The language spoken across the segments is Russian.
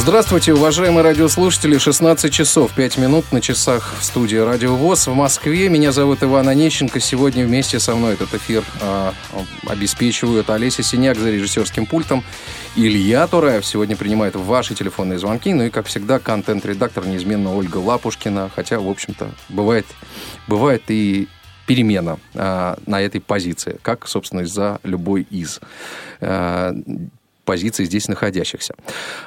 Здравствуйте, уважаемые радиослушатели. 16 часов 5 минут на часах в студии Радио ВОЗ в Москве. Меня зовут Иван Онищенко. Сегодня вместе со мной этот эфир э, обеспечивают Олеся Синяк за режиссерским пультом. Илья Тураев сегодня принимает ваши телефонные звонки. Ну и, как всегда, контент-редактор неизменно Ольга Лапушкина. Хотя, в общем-то, бывает, бывает и перемена э, на этой позиции, как, собственно, за любой из. Э, позиций здесь находящихся.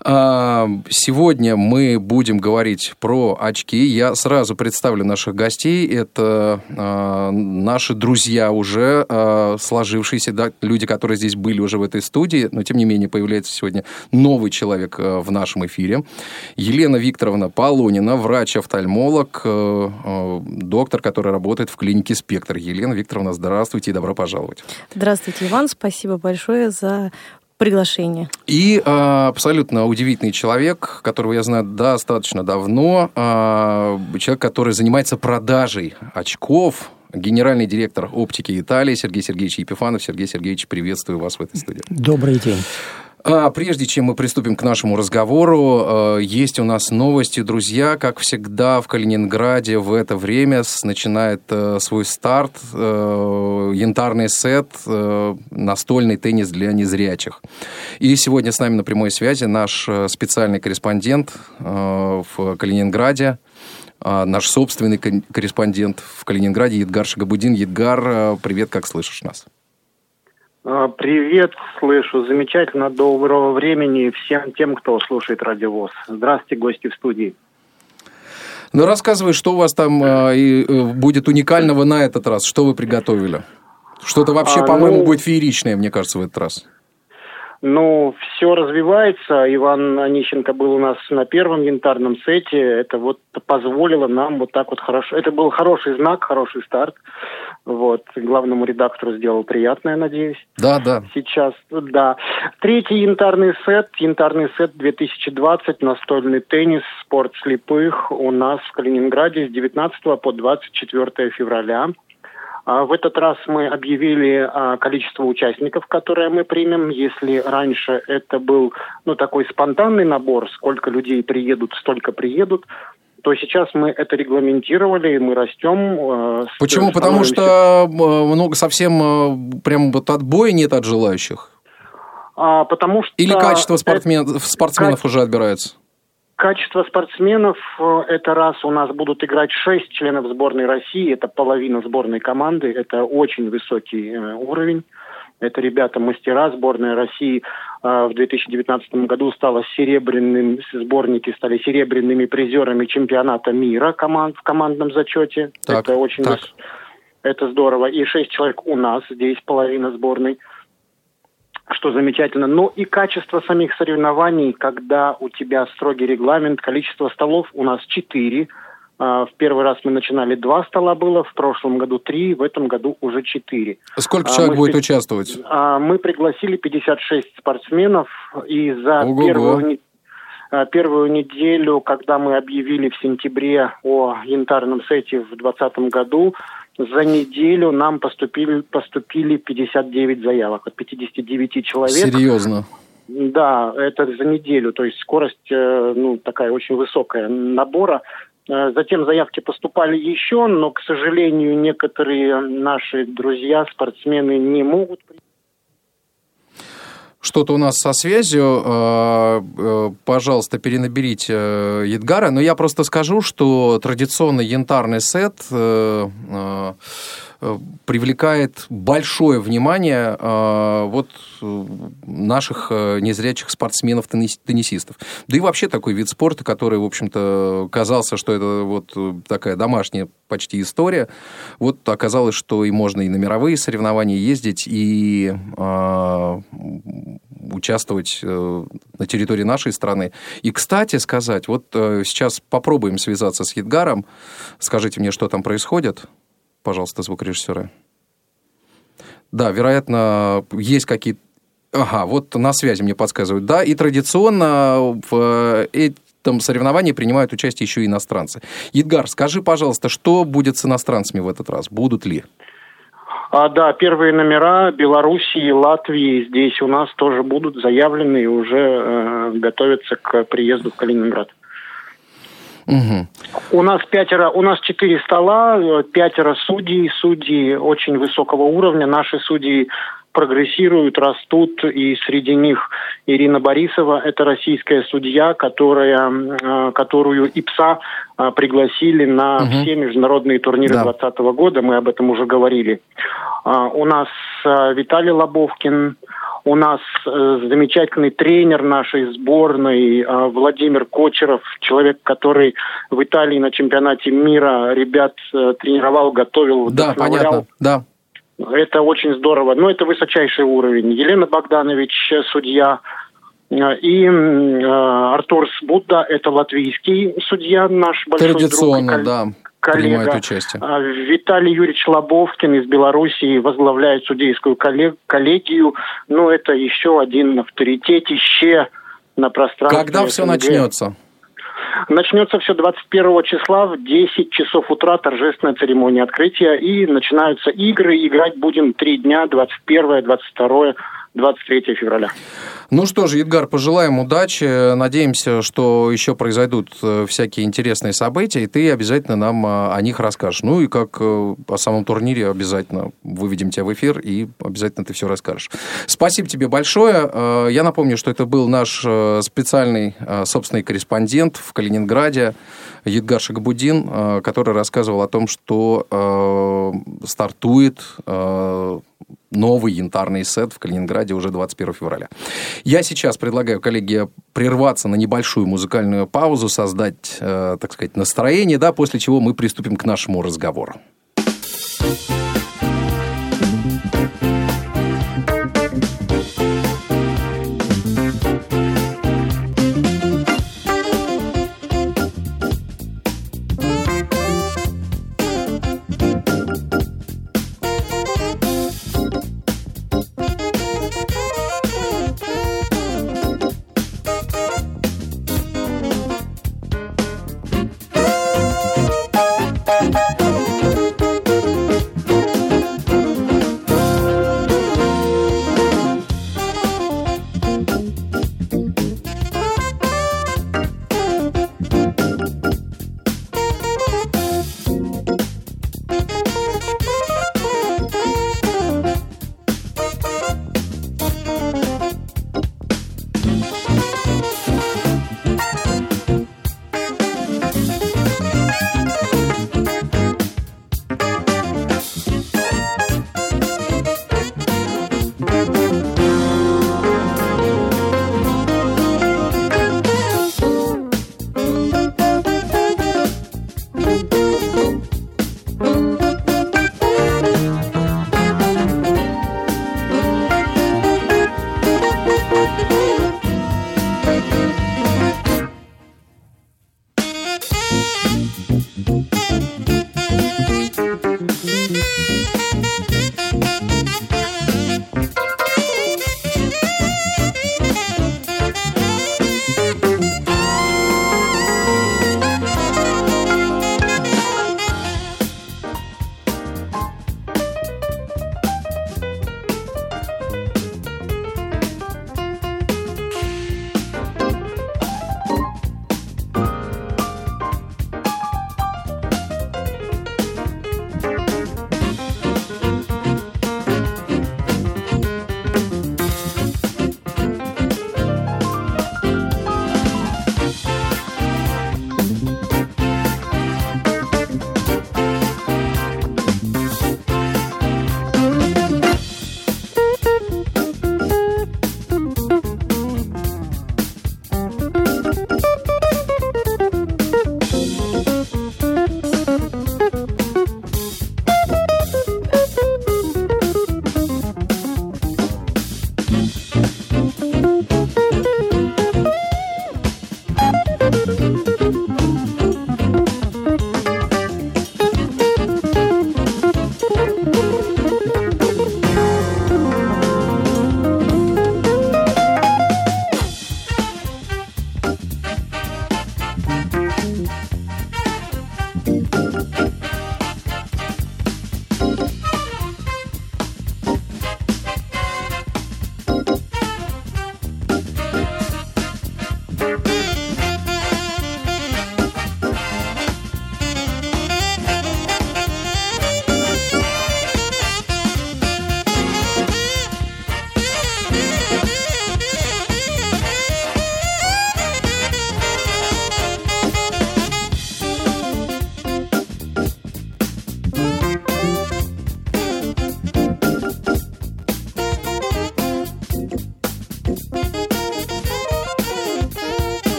А, сегодня мы будем говорить про очки. Я сразу представлю наших гостей. Это а, наши друзья уже а, сложившиеся, да, люди, которые здесь были уже в этой студии, но тем не менее появляется сегодня новый человек в нашем эфире. Елена Викторовна Полонина, врач-офтальмолог, доктор, который работает в клинике «Спектр». Елена Викторовна, здравствуйте и добро пожаловать. Здравствуйте, Иван. Спасибо большое за приглашение. И э, абсолютно удивительный человек, которого я знаю достаточно давно, э, человек, который занимается продажей очков, генеральный директор оптики Италии Сергей Сергеевич Епифанов. Сергей Сергеевич, приветствую вас в этой студии. Добрый день. А прежде чем мы приступим к нашему разговору, э, есть у нас новости, друзья. Как всегда, в Калининграде в это время начинает э, свой старт э, янтарный сет настольный теннис для незрячих. И сегодня с нами на прямой связи наш специальный корреспондент в Калининграде, наш собственный корреспондент в Калининграде Едгар Шагабудин. Едгар, привет, как слышишь нас? А, привет, слышу. Замечательно. Доброго времени всем тем, кто слушает радиовоз. Здравствуйте, гости в студии. Ну, рассказывай, что у вас там э, э, будет уникального на этот раз? Что вы приготовили? Что-то вообще, а, по-моему, ну... будет фееричное, мне кажется, в этот раз. Ну, все развивается. Иван Онищенко был у нас на первом янтарном сете. Это вот позволило нам вот так вот хорошо. Это был хороший знак, хороший старт. Вот. Главному редактору сделал приятное, надеюсь. Да, да. Сейчас, да. Третий янтарный сет, янтарный сет 2020, настольный теннис, спорт слепых у нас в Калининграде с 19 по 24 февраля. А в этот раз мы объявили количество участников, которые мы примем. Если раньше это был ну, такой спонтанный набор, сколько людей приедут, столько приедут, то сейчас мы это регламентировали, и мы растем. А, Почему? Потому что много совсем прям вот отбоя нет от желающих? А, потому что... Или качество спортсмен... спортсменов уже отбирается? Качество спортсменов э, – это раз у нас будут играть шесть членов сборной России, это половина сборной команды, это очень высокий э, уровень. Это ребята-мастера. Сборная России э, в 2019 году стала серебряным, сборники стали серебряными призерами чемпионата мира команд, в командном зачете. Так, это очень так. это здорово. И шесть человек у нас, здесь половина сборной что замечательно. Но и качество самих соревнований, когда у тебя строгий регламент, количество столов у нас четыре. А, в первый раз мы начинали два стола было, в прошлом году три, в этом году уже четыре. Сколько а, человек мы будет участвовать? А, мы пригласили 56 спортсменов, и за первую, первую неделю, когда мы объявили в сентябре о янтарном сете в 2020 году, за неделю нам поступили, поступили 59 заявок от 59 человек. Серьезно? Да, это за неделю, то есть скорость э, ну, такая очень высокая набора. Э, затем заявки поступали еще, но, к сожалению, некоторые наши друзья, спортсмены не могут что-то у нас со связью. Э, э, пожалуйста, перенаберите э, Едгара. Но я просто скажу, что традиционный янтарный сет привлекает большое внимание вот наших незрячих спортсменов-теннисистов. Да и вообще такой вид спорта, который, в общем-то, казался, что это вот такая домашняя почти история. Вот оказалось, что и можно и на мировые соревнования ездить, и участвовать э, на территории нашей страны. И, кстати сказать, вот э, сейчас попробуем связаться с Едгаром. Скажите мне, что там происходит, пожалуйста, звукорежиссеры. Да, вероятно, есть какие-то Ага, вот на связи мне подсказывают. Да, и традиционно в этом соревновании принимают участие еще и иностранцы. Едгар, скажи, пожалуйста, что будет с иностранцами в этот раз? Будут ли? А, да, первые номера Белоруссии, Латвии здесь у нас тоже будут заявлены и уже э, готовятся к приезду в Калининград. Угу. У нас пятеро, у нас четыре стола, э, пятеро судей, судьи очень высокого уровня. Наши судьи прогрессируют, растут, и среди них Ирина Борисова, это российская судья, которая, э, которую ИПСА э, пригласили на угу. все международные турниры 2020 да. года, мы об этом уже говорили. А, у нас Виталий Лобовкин, у нас замечательный тренер нашей сборной Владимир Кочеров, человек, который в Италии на чемпионате мира ребят тренировал, готовил, да, понятно, да. Это очень здорово. Но это высочайший уровень. Елена Богданович, судья, и э, Артур Сбудда, это латвийский судья, наш большой Традиционно, друг, да, коллега. участие. А, Виталий Юрьевич Лобовкин из Белоруссии возглавляет судейскую коллегию. Ну, это еще один авторитетище на пространстве. Когда все начнется? Начнется все 21 числа в 10 часов утра торжественная церемония открытия и начинаются игры. Играть будем три дня, 21, 22, 23 февраля. Ну что же, Едгар, пожелаем удачи. Надеемся, что еще произойдут э, всякие интересные события, и ты обязательно нам э, о них расскажешь. Ну и как э, о самом турнире обязательно выведем тебя в эфир, и обязательно ты все расскажешь. Спасибо тебе большое. Я напомню, что это был наш специальный собственный корреспондент в Калининграде, Едгар Шагабудин, который рассказывал о том, что стартует новый янтарный сет в Калининграде уже 21 февраля. Я сейчас предлагаю, коллеги, прерваться на небольшую музыкальную паузу, создать, э, так сказать, настроение, да, после чего мы приступим к нашему разговору.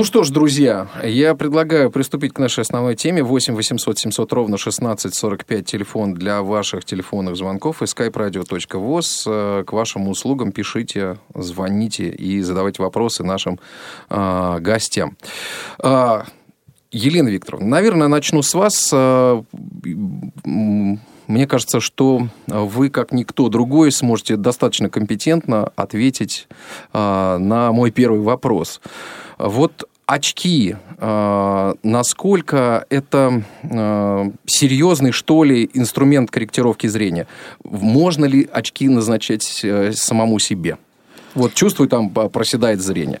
Ну что ж, друзья, я предлагаю приступить к нашей основной теме. 8 800 700 ровно 16 45 телефон для ваших телефонных звонков и skype-radio.voz. Э, к вашим услугам пишите, звоните и задавайте вопросы нашим э, гостям. Э, Елена Викторовна, наверное, начну с вас. Э, мне кажется, что вы, как никто другой, сможете достаточно компетентно ответить э, на мой первый вопрос. Вот очки, э, насколько это э, серьезный, что ли, инструмент корректировки зрения? Можно ли очки назначать э, самому себе? Вот чувствую, там проседает зрение.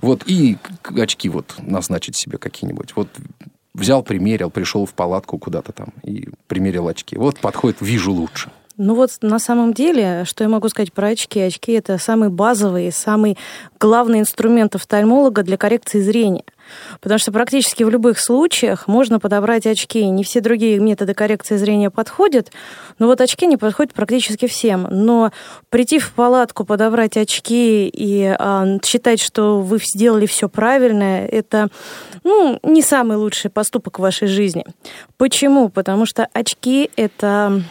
Вот и очки вот назначить себе какие-нибудь. Вот взял, примерил, пришел в палатку куда-то там и примерил очки. Вот подходит, вижу лучше. Ну вот на самом деле, что я могу сказать про очки? Очки это самый базовый, самый главный инструмент офтальмолога для коррекции зрения. Потому что практически в любых случаях можно подобрать очки. Не все другие методы коррекции зрения подходят, но вот очки не подходят практически всем. Но прийти в палатку, подобрать очки и а, считать, что вы сделали все правильно, это ну, не самый лучший поступок в вашей жизни. Почему? Потому что очки это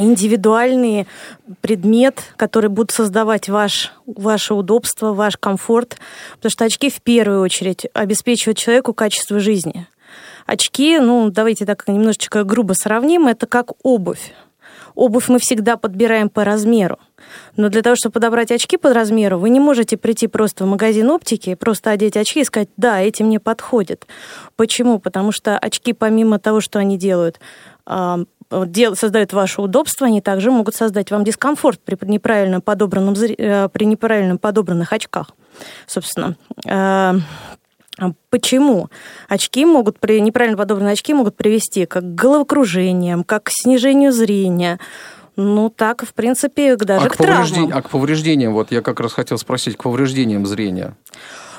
индивидуальный предмет, который будет создавать ваш, ваше удобство, ваш комфорт, потому что очки в первую очередь обеспечивают человеку качество жизни. Очки, ну, давайте так немножечко грубо сравним, это как обувь. Обувь мы всегда подбираем по размеру. Но для того, чтобы подобрать очки под размеру, вы не можете прийти просто в магазин оптики, просто одеть очки и сказать, да, эти мне подходят. Почему? Потому что очки, помимо того, что они делают, дел, создают ваше удобство, они также могут создать вам дискомфорт при неправильно, подобранном, э, при неправильно подобранных очках. Собственно, э, Почему? Очки могут, при неправильно подобранные очки могут привести как к головокружениям, как к снижению зрения, ну, так, в принципе, даже а к, к травмам. А к повреждениям, вот я как раз хотел спросить, к повреждениям зрения.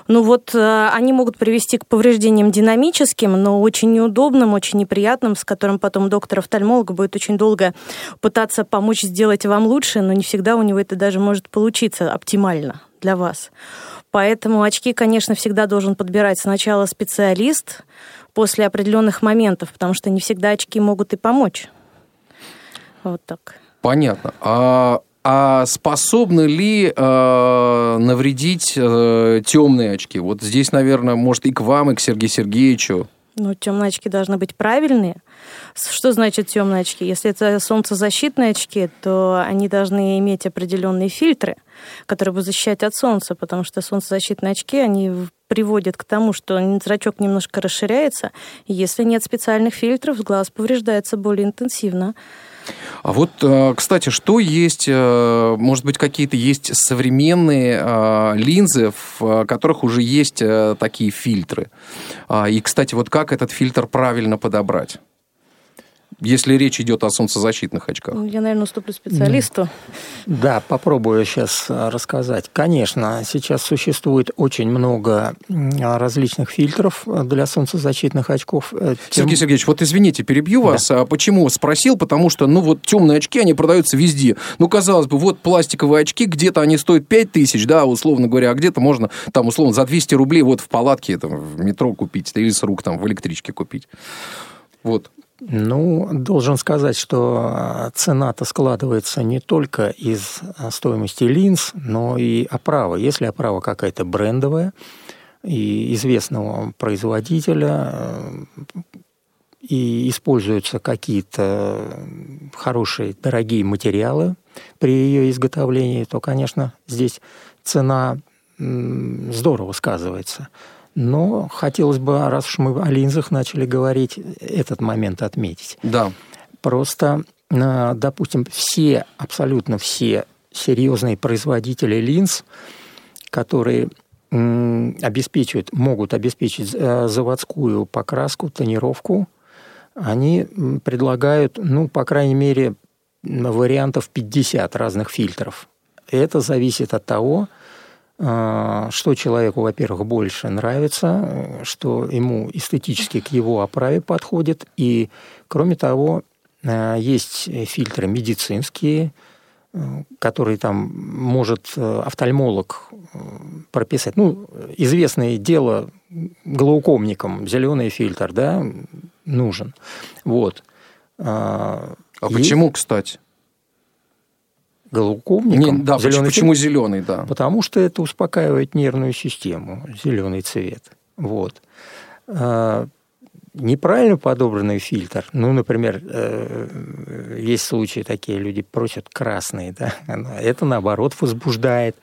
Ну вот э, они могут привести к повреждениям динамическим, но очень неудобным, очень неприятным, с которым потом доктор-офтальмолог будет очень долго пытаться помочь сделать вам лучше, но не всегда у него это даже может получиться оптимально для вас. Поэтому очки, конечно, всегда должен подбирать сначала специалист после определенных моментов, потому что не всегда очки могут и помочь. Вот так. Понятно. А а способны ли э, навредить э, темные очки? Вот здесь, наверное, может и к вам, и к Сергею Сергеевичу. Ну, темные очки должны быть правильные. Что значит темные очки? Если это солнцезащитные очки, то они должны иметь определенные фильтры, которые будут защищать от солнца, потому что солнцезащитные очки, они приводят к тому, что зрачок немножко расширяется, если нет специальных фильтров, глаз повреждается более интенсивно. А вот, э, кстати, что есть, э, может быть, какие-то есть современные э, линзы, в которых уже есть такие фильтры. А, и, кстати, вот как этот фильтр правильно подобрать? Если речь идет о солнцезащитных очках? Ну, я, наверное, уступлю специалисту. Да, попробую сейчас а, рассказать. Конечно, сейчас существует очень много различных фильтров для солнцезащитных очков. Э, тем... Сергей Сергеевич, вот извините, перебью вас. Да. А почему спросил? Потому что, ну, вот темные очки, они продаются везде. Ну, казалось бы, вот пластиковые очки, где-то они стоят 5 тысяч, да, условно говоря, а где-то можно, там, условно, за 200 рублей вот в палатке, там, в метро купить, или с рук, там, в электричке купить. Вот. Ну, должен сказать, что а, цена-то складывается не только из а, стоимости линз, но и оправа. Если оправа какая-то брендовая и известного производителя, э, и используются какие-то хорошие, дорогие материалы при ее изготовлении, то, конечно, здесь цена здорово сказывается. Но хотелось бы, раз уж мы о линзах начали говорить, этот момент отметить. Да. Просто, э, допустим, все, абсолютно все серьезные производители линз, которые обеспечивают, могут обеспечить э, заводскую покраску, тонировку, они предлагают, ну, по крайней мере, вариантов 50 разных фильтров. Это зависит от того, что человеку, во-первых, больше нравится, что ему эстетически к его оправе подходит. И, кроме того, а, есть фильтры медицинские, который там может офтальмолог прописать. Ну, известное дело глаукомникам зеленый фильтр, да, нужен. Вот. А, а почему, кстати? Глаукомникам Не, да, зеленый почему фильтр? зеленый, да? Потому что это успокаивает нервную систему, зеленый цвет. Вот. А, неправильно подобранный фильтр, ну, например, э, есть случаи такие, люди просят красный, да, это наоборот возбуждает.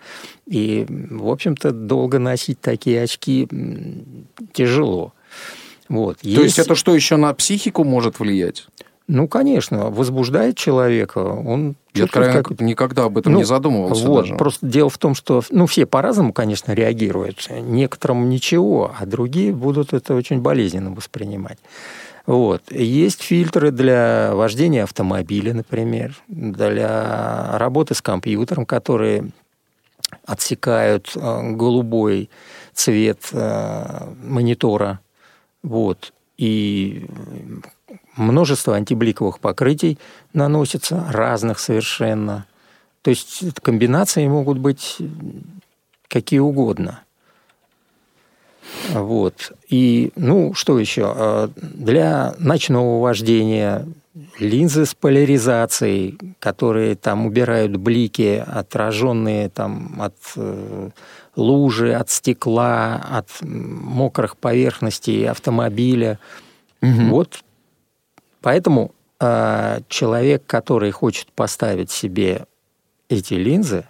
И, в общем-то, долго носить такие очки тяжело. Вот. То есть, есть это что еще на психику может влиять? Ну, конечно, возбуждает человека. Он я откровенно как... никогда об этом ну, не задумывался вот, даже. Просто дело в том, что ну, все по-разному, конечно, реагируют. Некоторым ничего, а другие будут это очень болезненно воспринимать. Вот. Есть фильтры для вождения автомобиля, например, для работы с компьютером, которые отсекают э, голубой цвет э, монитора. Вот. И множество антибликовых покрытий наносится, разных совершенно. То есть комбинации могут быть какие угодно. Вот. И, ну, что еще? А, для ночного вождения линзы с поляризацией, которые там убирают блики, отраженные там от э, лужи, от стекла, от мокрых поверхностей автомобиля. Угу. Вот Поэтому э, человек, который хочет поставить себе эти линзы,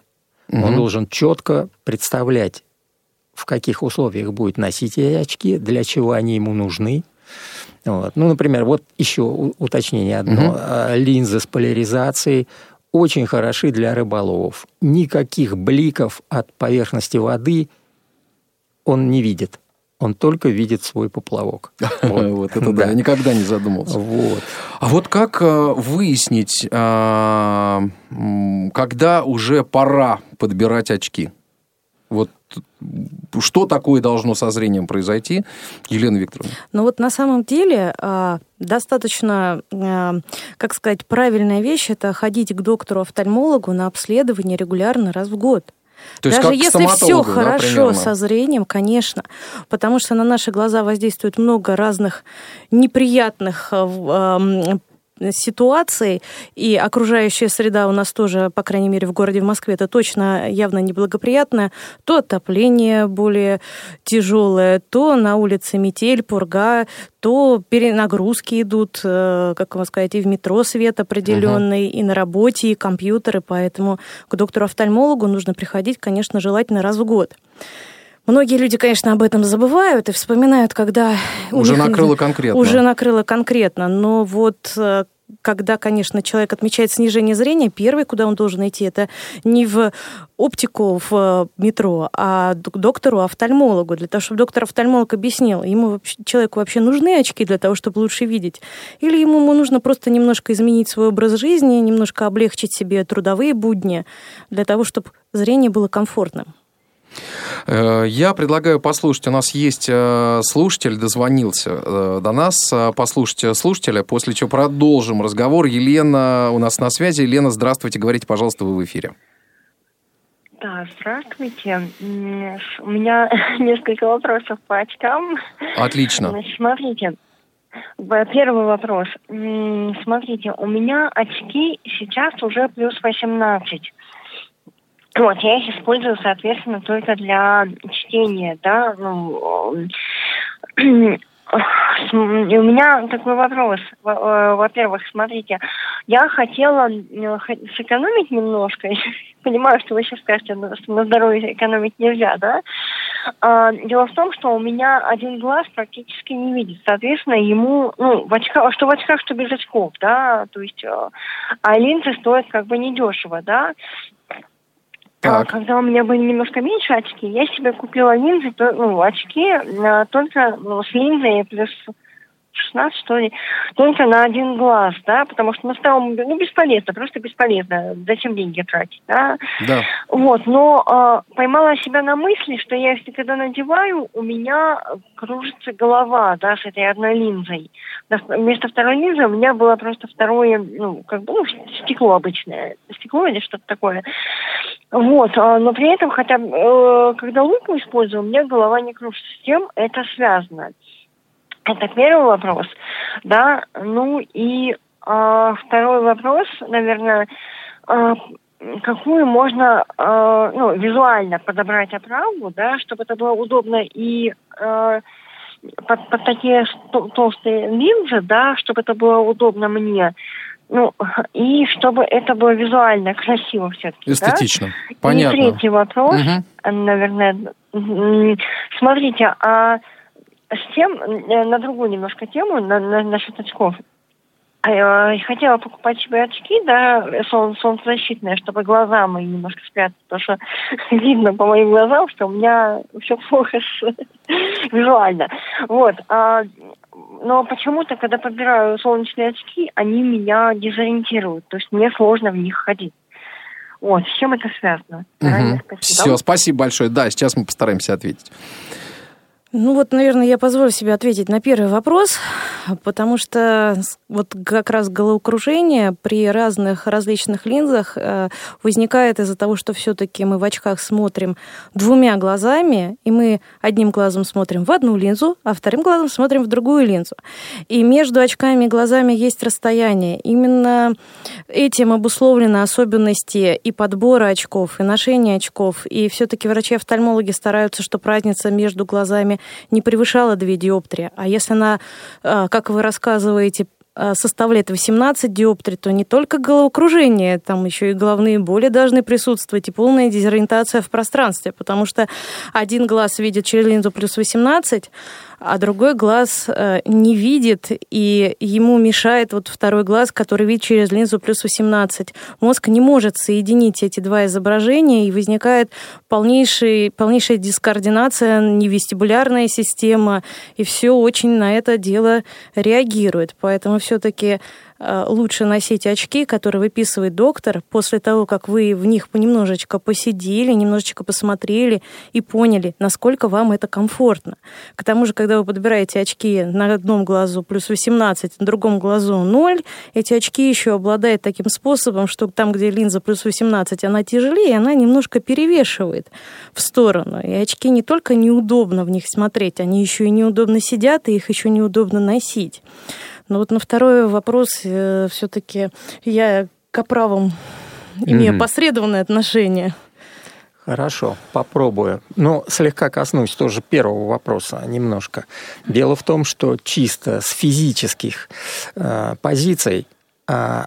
угу. он должен четко представлять, в каких условиях будет носить эти очки, для чего они ему нужны. Вот. Ну, например, вот еще уточнение одно. Угу. Линзы с поляризацией очень хороши для рыболовов. Никаких бликов от поверхности воды он не видит он только видит свой поплавок. Вот это да, я никогда не задумывался. Вот. А вот как э, выяснить, а, когда уже пора подбирать очки? Вот что такое должно со зрением произойти, Елена Викторовна? Ну вот на самом деле а, достаточно, а, как сказать, правильная вещь – это ходить к доктору-офтальмологу на обследование регулярно раз в год. То есть Даже если все хорошо да, со зрением, конечно, потому что на наши глаза воздействует много разных неприятных э, ситуаций, и окружающая среда у нас тоже, по крайней мере, в городе в Москве, это точно явно неблагоприятное, то отопление более тяжелое, то на улице метель, пурга, то перенагрузки идут, э, как вам сказать, и в метро свет определенный, угу. и на работе, и компьютеры, поэтому к доктору-офтальмологу нужно приходить, конечно, желательно раз в год. Многие люди, конечно, об этом забывают и вспоминают, когда... Уже них... накрыло конкретно. Уже накрыло конкретно. Но вот э, когда, конечно, человек отмечает снижение зрения, первый, куда он должен идти, это не в оптику в э, метро, а к доктору-офтальмологу, для того, чтобы доктор-офтальмолог объяснил, ему вообще, человеку вообще нужны очки для того, чтобы лучше видеть, или ему, ему нужно просто немножко изменить свой образ жизни, немножко облегчить себе трудовые будни, для того, чтобы зрение было комфортным. Э, я предлагаю послушать. У нас есть э, слушатель, дозвонился э, до нас. Послушайте слушателя, после чего продолжим разговор. Елена у нас на связи. Елена, здравствуйте. Говорите, пожалуйста, вы в эфире. Да, здравствуйте. У меня несколько вопросов по очкам. Отлично. Смотрите, Первый вопрос. Смотрите, у меня очки сейчас уже плюс 18. Вот, я их использую, соответственно, только для чтения, да, ну, и у меня такой вопрос. Э, во-первых, смотрите, я хотела э, сэкономить немножко. Понимаю, что вы сейчас скажете, что на здоровье экономить нельзя, да? А, дело в том, что у меня один глаз практически не видит. Соответственно, ему, ну, в очках, что в очках, что без очков, да, то есть, э, а линзы стоят как бы недешево, да. А, так. Когда у меня были немножко меньше очки, я себе купила линзы, ну, очки а, только ну, с линзой плюс 16, что ли, только на один глаз, да, потому что на втором, ну, бесполезно, просто бесполезно, зачем деньги тратить, да. Да. Вот, но э, поймала себя на мысли, что я, если когда надеваю, у меня кружится голова, да, с этой одной линзой. Вместо второй линзы у меня было просто второе, ну, как бы, ну, стекло обычное, стекло или что-то такое. Вот, а, но при этом, хотя э, когда лупу использую, у меня голова не кружится. С тем это связано. Это первый вопрос, да. Ну и э, второй вопрос, наверное, э, какую можно, э, ну, визуально подобрать оправу, да, чтобы это было удобно и э, под, под такие толстые линзы, да, чтобы это было удобно мне. Ну, и чтобы это было визуально красиво все-таки. Эстетично. Да? Понятно. И третий вопрос, угу. наверное. Смотрите, а с тем, э, на другую немножко тему, на, на, насчет очков. Э, хотела покупать себе очки, да, солн солнцезащитные, чтобы глаза мои немножко спрятать, потому что видно по моим глазам, что у меня все плохо с, визуально. Вот. А, но почему-то, когда подбираю солнечные очки, они меня дезориентируют. То есть мне сложно в них ходить. Вот, с чем это связано? Угу. Спасибо. Все, спасибо большое. Да, сейчас мы постараемся ответить. Ну вот, наверное, я позволю себе ответить на первый вопрос, потому что вот как раз головокружение при разных различных линзах э, возникает из-за того, что все-таки мы в очках смотрим двумя глазами, и мы одним глазом смотрим в одну линзу, а вторым глазом смотрим в другую линзу. И между очками и глазами есть расстояние. Именно этим обусловлены особенности и подбора очков, и ношения очков. И все-таки врачи-офтальмологи стараются, чтобы разница между глазами не превышала 2 диоптрии. А если она, а, как вы рассказываете, а, составляет 18 диоптрий, то не только головокружение, там еще и головные боли должны присутствовать, и полная дезориентация в пространстве, потому что один глаз видит через линзу плюс 18, а другой глаз э, не видит, и ему мешает вот второй глаз, который видит через линзу плюс 18. Мозг не может соединить эти два изображения, и возникает полнейший, полнейшая дискоординация, невестибулярная система, и все очень на это дело реагирует. Поэтому все-таки лучше носить очки, которые выписывает доктор, после того, как вы в них понемножечко посидели, немножечко посмотрели и поняли, насколько вам это комфортно. К тому же, когда вы подбираете очки на одном глазу плюс 18, на другом глазу 0, эти очки еще обладают таким способом, что там, где линза плюс 18, она тяжелее, она немножко перевешивает в сторону. И очки не только неудобно в них смотреть, они еще и неудобно сидят, и их еще неудобно носить. Но вот на второй вопрос э, все-таки я к оправам имею mm-hmm. посредованное отношение. Хорошо, попробую. Ну, слегка коснусь тоже первого вопроса немножко. Дело в том, что чисто с физических э, позиций э,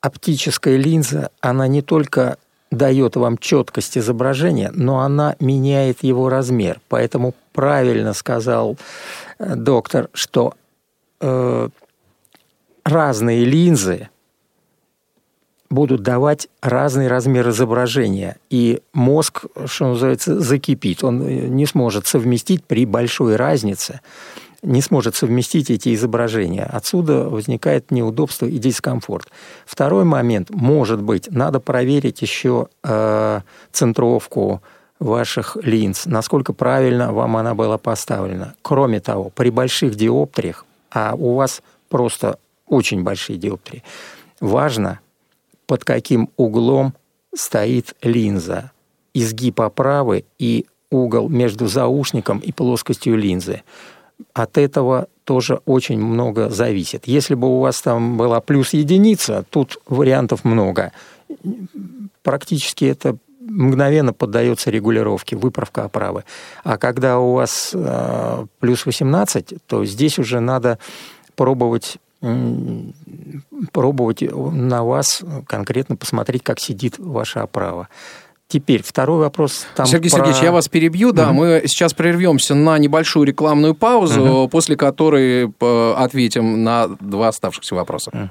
оптическая линза, она не только дает вам четкость изображения, но она меняет его размер. Поэтому правильно сказал э, доктор, что э, разные линзы будут давать разный размер изображения, и мозг, что называется, закипит. Он не сможет совместить при большой разнице, не сможет совместить эти изображения. Отсюда возникает неудобство и дискомфорт. Второй момент, может быть, надо проверить еще э, центровку ваших линз, насколько правильно вам она была поставлена. Кроме того, при больших диоптриях а у вас просто очень большие диоптрии, важно, под каким углом стоит линза. Изгиб оправы и угол между заушником и плоскостью линзы. От этого тоже очень много зависит. Если бы у вас там была плюс единица, тут вариантов много. Практически это мгновенно поддается регулировке, выправка оправы. А когда у вас э, плюс 18, то здесь уже надо пробовать пробовать на вас конкретно посмотреть, как сидит ваша оправа. Теперь второй вопрос. Там Сергей про... Сергеевич, я вас перебью. Да, угу. мы сейчас прервемся на небольшую рекламную паузу, угу. после которой э, ответим на два оставшихся вопроса.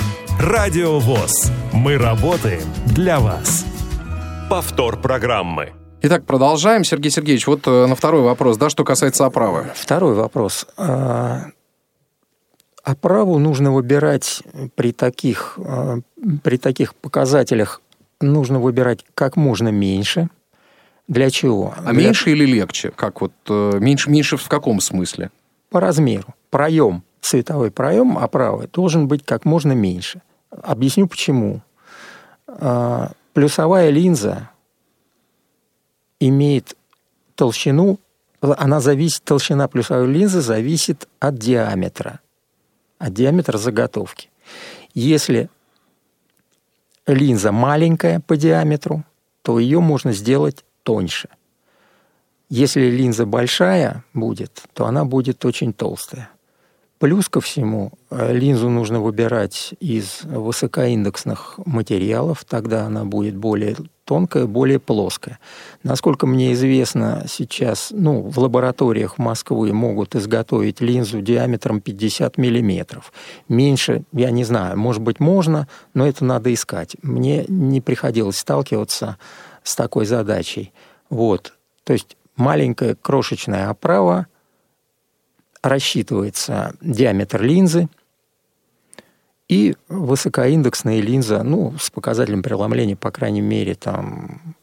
Радио ВОЗ. Мы работаем для вас. Повтор программы. Итак, продолжаем. Сергей Сергеевич, вот э, на второй вопрос, да, что касается оправы. Второй вопрос. А, оправу нужно выбирать при таких, а, при таких показателях, нужно выбирать как можно меньше. Для чего? А Для- меньше или легче? Как вот э, меньше, меньше в каком смысле? по размеру. Проем, световой проем оправы должен быть как можно меньше. Объясню почему. А, Плюсовая линза имеет толщину, она зависит, толщина плюсовой линзы зависит от диаметра, от диаметра заготовки. Если линза маленькая по диаметру, то ее можно сделать тоньше. Если линза большая будет, то она будет очень толстая. Плюс ко всему, э, линзу нужно выбирать из высокоиндексных материалов, тогда она будет более тонкая, более плоская. Насколько мне известно, сейчас ну, в лабораториях Москвы могут изготовить линзу диаметром 50 миллиметров. Меньше, я не знаю, может быть, можно, но это надо искать. Мне не приходилось сталкиваться с такой задачей. Вот. То есть маленькая крошечная оправа, рассчитывается диаметр линзы, и высокоиндексная линза, ну, с показателем преломления, по крайней мере, там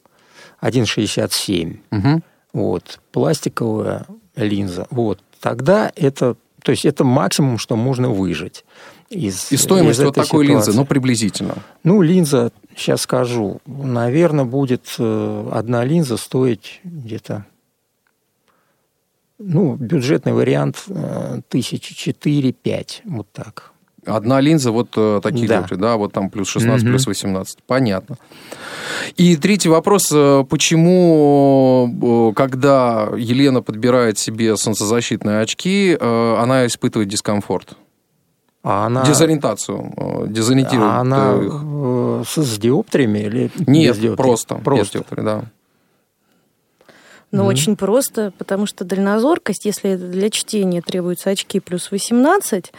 1,67. Мгм. Вот. Пластиковая линза. Вот. Тогда это, то есть это максимум, что можно выжить. Из, И стоимость из вот такой линзы, ситуации. ну, приблизительно. Ну, линза, сейчас скажу, наверное, будет э, одна линза стоить где-то, ну, бюджетный вариант э, тысячи четыре-пять, вот так. Одна линза, вот э, такие Да. диоптрии, да, вот там плюс 16, Мгм. плюс 18. Понятно. И третий вопрос. э, Почему, когда Елена подбирает себе солнцезащитные очки, она испытывает дискомфорт? А она, Дезориентацию. Дезориентирует а она их. с, диоптриями или Нет, без диоптрий? просто. без Просто. диоптрий, да. Ну, Мгм. очень просто, потому что дальнозоркость, если для чтения требуются очки плюс 18,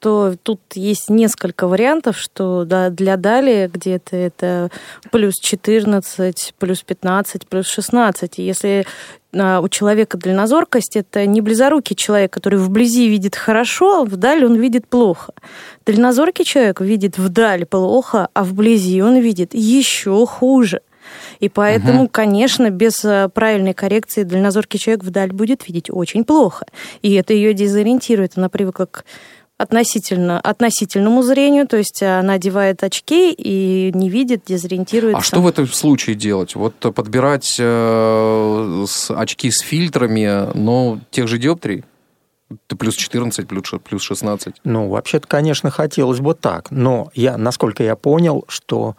то тут есть несколько вариантов, что для далее где-то это плюс 14, плюс 15, плюс 16. И если а, у человека дальнозоркость, это не близорукий человек, который вблизи видит хорошо, а вдаль он видит плохо. Дальнозоркий человек видит вдаль плохо, а вблизи он видит еще хуже. И поэтому, конечно, без э, правильной коррекции дальнозоркий человек вдаль будет видеть очень плохо. И это ее дезориентирует. Она привыкла к относительно, относительному зрению, то есть она одевает очки и не видит, дезориентируется. А что в этом случае делать? Вот э, подбирать э, с- очки с фильтрами, но тех же диоптрий? Ты плюс 14, плюс ш- плюс 16. Ну, вообще-то, конечно, хотелось бы так, но я, насколько я понял, что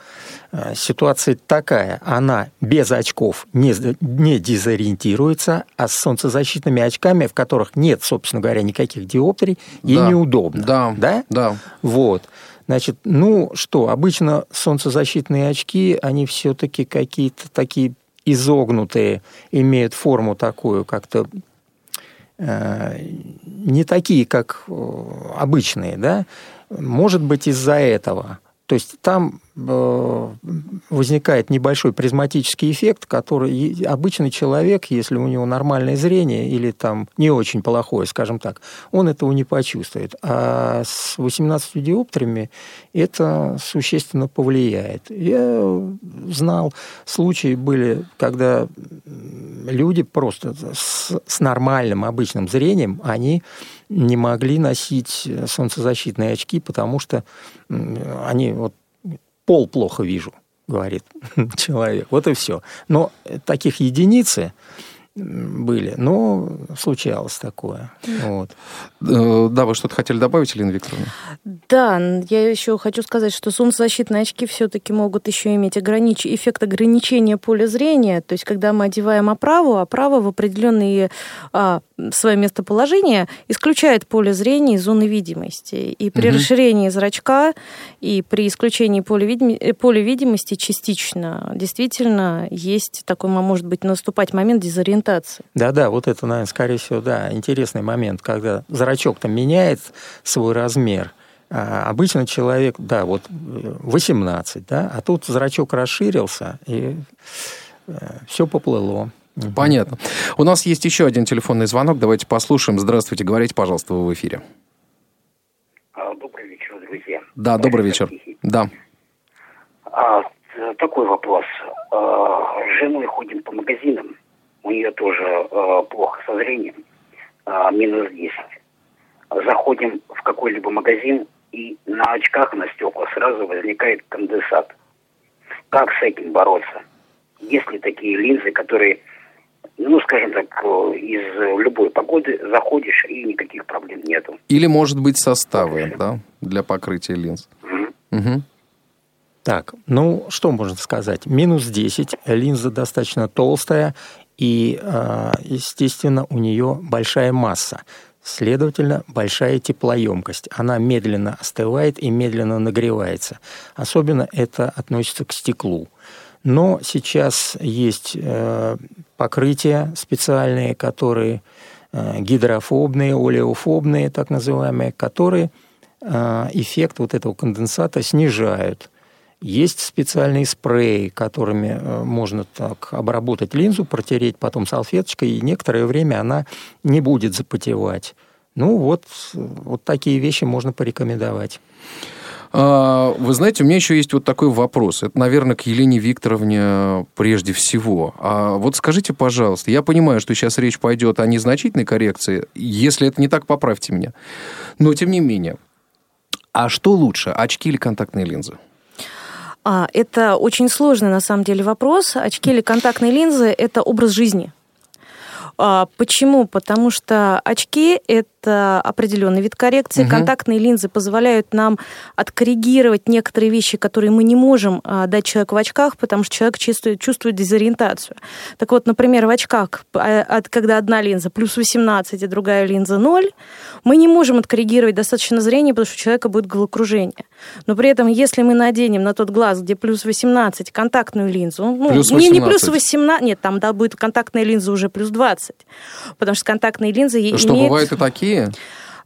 э, ситуация такая, она без очков не, не дезориентируется, а с солнцезащитными очками, в которых нет, собственно говоря, никаких диоптрий, ей Да. неудобно. Да. Да? Да. Вот. Значит, ну что, обычно солнцезащитные очки, они все-таки какие-то такие изогнутые, имеют форму такую как-то не такие, как э, обычные, да, может быть из-за этого. То есть там э, возникает небольшой призматический эффект, который обычный человек, если у него нормальное зрение или там не очень плохое, скажем так, он этого не почувствует. А с 18 диоптриями это существенно повлияет. Я знал, случаи были, когда люди просто с, с нормальным обычным зрением, они не могли носить солнцезащитные очки, потому что они вот пол плохо вижу, говорит человек. Вот и все. Но таких единицы, были. Но случалось такое. Вот. Э, да, вы что-то хотели добавить, Елена Викторовна? Да, я еще хочу сказать, что солнцезащитные очки все-таки могут еще иметь огранич... эффект ограничения поля зрения. То есть, когда мы одеваем оправу, оправа в определенные а, свое местоположение исключает поле зрения из зоны видимости. И при угу. расширении зрачка и при исключении поля, видим... Э, поля видимости частично действительно есть такой, может быть, наступать момент дезориентации. Да-да, вот это, наверное, скорее всего, да, интересный момент, когда зрачок там меняет свой размер. А обычно человек, да, вот 18, да, а тут зрачок расширился, и э, все поплыло. Понятно. У нас есть еще один телефонный звонок. Давайте послушаем. Здравствуйте, говорите, пожалуйста, вы в эфире. А, добрый вечер, друзья. Да, добрый вечер. Да. А, такой вопрос. А, с женой ходим по магазинам. У нее тоже а, плохо со зрением. А, минус 10. Заходим в какой-либо магазин, и на очках, на стеклах сразу возникает конденсат. Как с этим бороться? Есть ли такие линзы, которые ну, скажем так, из любой погоды заходишь, и никаких проблем нету. Или, может быть, составы, да, для покрытия линз. Угу. Угу. Так, ну, что можно сказать? Минус 10, линза достаточно толстая, и, а, естественно, у нее большая масса. Следовательно, большая теплоемкость. Она медленно остывает и медленно нагревается. Особенно это относится к стеклу. Но сейчас есть э, покрытия специальные, которые э, гидрофобные, олеофобные, так называемые, которые э, эффект вот этого конденсата снижают. Есть специальные спреи, которыми можно так обработать линзу, протереть потом салфеточкой, и некоторое время она не будет запотевать. Ну вот, вот такие вещи можно порекомендовать. А, вы знаете, у меня еще есть вот такой вопрос. Это, наверное, к Елене Викторовне прежде всего. А вот скажите, пожалуйста, я понимаю, что сейчас речь пойдет о незначительной коррекции. Если это не так, поправьте меня. Но, тем не менее, а что лучше, очки или контактные линзы? А, это очень сложный, на самом деле, вопрос. Очки или контактные линзы – это образ жизни. А, почему? Потому что очки – это определенный вид коррекции. Угу. Контактные линзы позволяют нам откоррегировать некоторые вещи, которые мы не можем а, дать человеку в очках, потому что человек чувствует, чувствует дезориентацию. Так вот, например, в очках, а, когда одна линза плюс 18, а другая линза 0, мы не можем откоррегировать достаточно зрение, потому что у человека будет головокружение. Но при этом, если мы наденем на тот глаз, где плюс 18, контактную линзу, ну, плюс не, не плюс 18, нет, там да, будет контактная линза уже плюс 20, потому что контактные линзы Что, имеют... бывают и такие?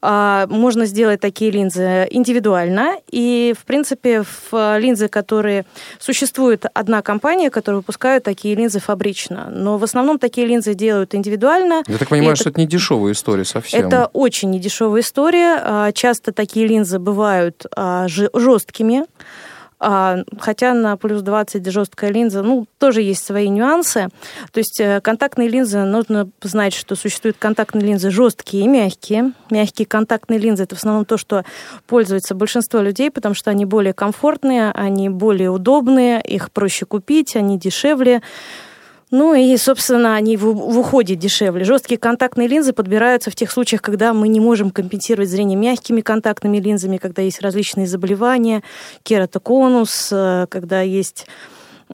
А, можно сделать такие линзы индивидуально. И, в принципе, в линзы, которые... Существует одна компания, которая выпускает такие линзы фабрично. Но в основном такие линзы делают индивидуально. Я так понимаю, это, что это не дешевая история совсем. Это очень недешевая история. А, часто такие линзы бывают а, жесткими. А, хотя на плюс 20 жесткая линза, ну, тоже есть свои нюансы. То есть э, контактные линзы, нужно знать, что существуют контактные линзы жесткие и мягкие. Мягкие контактные линзы – это в основном то, что пользуется большинство людей, потому что они более комфортные, они более удобные, их проще купить, они дешевле. Ну и, собственно, они в, в уходе дешевле. Жесткие контактные линзы подбираются в тех случаях, когда мы не можем компенсировать зрение мягкими контактными линзами, когда есть различные заболевания, кератоконус, э, когда есть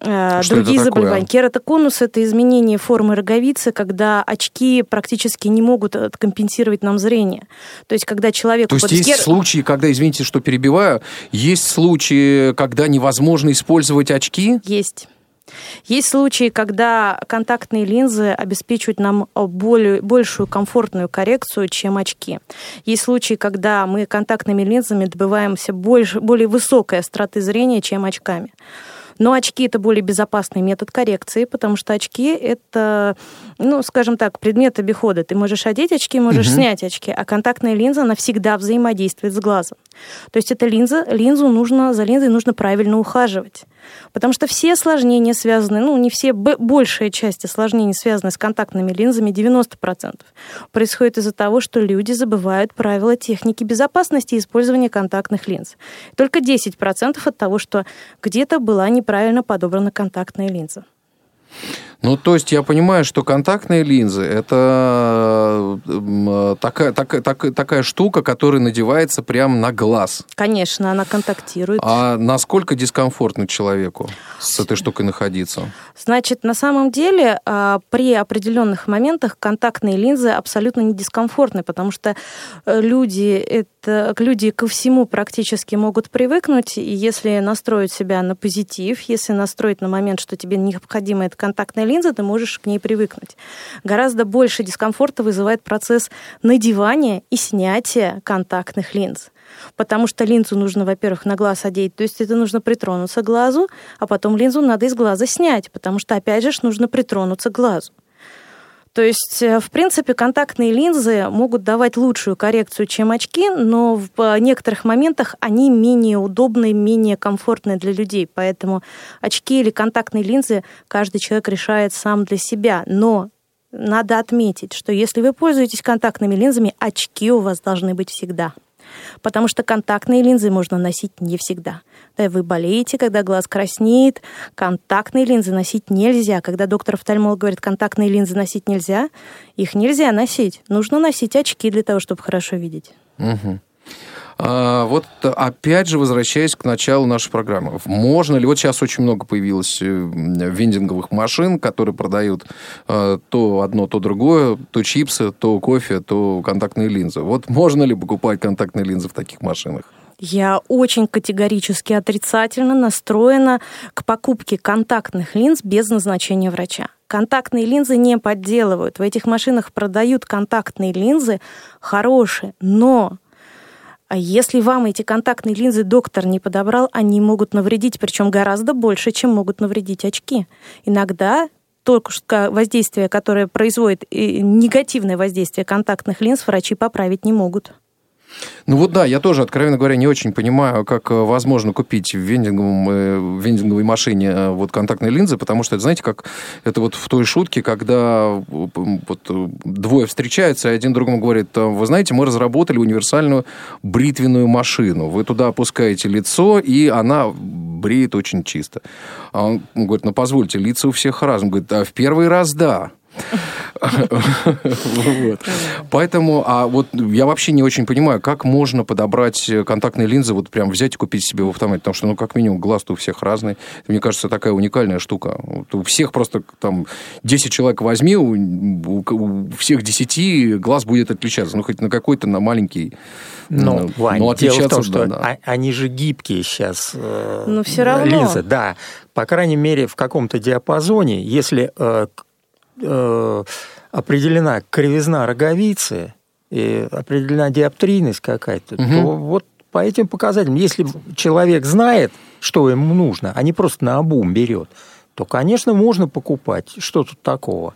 э, что другие заболевания. Кератоконус – это изменение формы роговицы, когда очки практически не могут э, компенсировать нам зрение. То есть, когда человек... То есть, есть кер... случаи, когда, извините, что перебиваю, есть случаи, когда невозможно использовать очки? Есть. Есть случаи, когда контактные линзы обеспечивают нам более, большую комфортную коррекцию, чем очки. Есть случаи, когда мы контактными линзами добиваемся больше, более высокой остроты зрения, чем очками. Но очки это более безопасный метод коррекции, потому что очки это, ну, скажем так, предмет обихода. Ты можешь одеть очки, можешь угу. снять очки, а контактная линза навсегда взаимодействует с глазом. То есть эта линза, линзу нужно, за линзой нужно правильно ухаживать. Потому что все осложнения связаны, ну, не все, большая часть осложнений связаны с контактными линзами, 90%, происходит из-за того, что люди забывают правила техники безопасности использования контактных линз. Только 10% от того, что где-то была неправильно подобрана контактная линза. Ну, то есть я понимаю, что контактные линзы – это такая, такая, такая, такая штука, которая надевается прямо на глаз. Конечно, она контактирует. А насколько дискомфортно человеку с этой штукой находиться? Значит, на самом деле а, при определенных моментах контактные линзы абсолютно не дискомфортны, потому что э, люди, это, люди ко всему практически могут привыкнуть, и если настроить себя на позитив, если настроить на момент, что тебе необходима эта контактная линза, ты можешь к ней привыкнуть. Гораздо больше дискомфорта вызывает процесс надевания и снятия контактных линз потому что линзу нужно, во-первых, на глаз одеть, то есть это нужно притронуться к глазу, а потом линзу надо из глаза снять, потому что, опять же, нужно притронуться к глазу. То есть, э, в принципе, контактные линзы могут давать лучшую коррекцию, чем очки, но в некоторых моментах они менее удобные, менее комфортные для людей. Поэтому очки или контактные линзы каждый человек решает сам для себя. Но надо отметить, что если вы пользуетесь контактными линзами, очки у вас должны быть всегда потому что контактные линзы можно носить не всегда. Да, вы болеете, когда глаз краснеет, контактные линзы носить нельзя. Когда доктор-офтальмолог говорит, контактные линзы носить нельзя, их нельзя носить. Нужно носить очки для того, чтобы хорошо видеть. Угу. А, вот опять же, возвращаясь к началу нашей программы. Можно ли... Вот сейчас очень много появилось э, вендинговых машин, которые продают э, то одно, то другое, то чипсы, то кофе, то контактные линзы. Вот можно ли покупать контактные линзы в таких машинах? Я очень категорически отрицательно настроена к покупке контактных линз без назначения врача. Контактные линзы не подделывают. В этих машинах продают контактные линзы хорошие, но а если вам эти контактные линзы доктор не подобрал, они могут навредить, причем гораздо больше, чем могут навредить очки. Иногда только что воздействие, которое производит негативное воздействие контактных линз, врачи поправить не могут. Ну вот да, я тоже, откровенно говоря, не очень понимаю, как э, возможно купить в, вендинговом, э, в вендинговой машине э, вот контактные линзы, потому что, это, знаете, как это вот в той шутке, когда вот двое встречаются, и один другому говорит, вы знаете, мы разработали универсальную бритвенную машину. Вы туда опускаете лицо, и она бреет очень чисто. А он говорит, ну позвольте, лица у всех разные. Он говорит, а в первый раз да. Поэтому, а вот я вообще не очень понимаю, как можно подобрать контактные линзы, вот прям взять и купить себе в автомате, потому что, ну, как минимум, глаз у всех разный. Мне кажется, такая уникальная штука. у всех просто там 10 человек возьми, у, всех 10 глаз будет отличаться. Ну, хоть на какой-то, на маленький. Ну, ну Вань, ну, дело в том, что да. они же гибкие сейчас. Э, Но все равно. Линзы, да. По крайней мере, в каком-то диапазоне, если э, э, определена кривизна роговицы и определена диоптрийность какая-то, угу. то вот по этим показателям, если человек знает, что ему нужно, а не просто на обум берет, то, конечно, можно покупать. Что тут такого?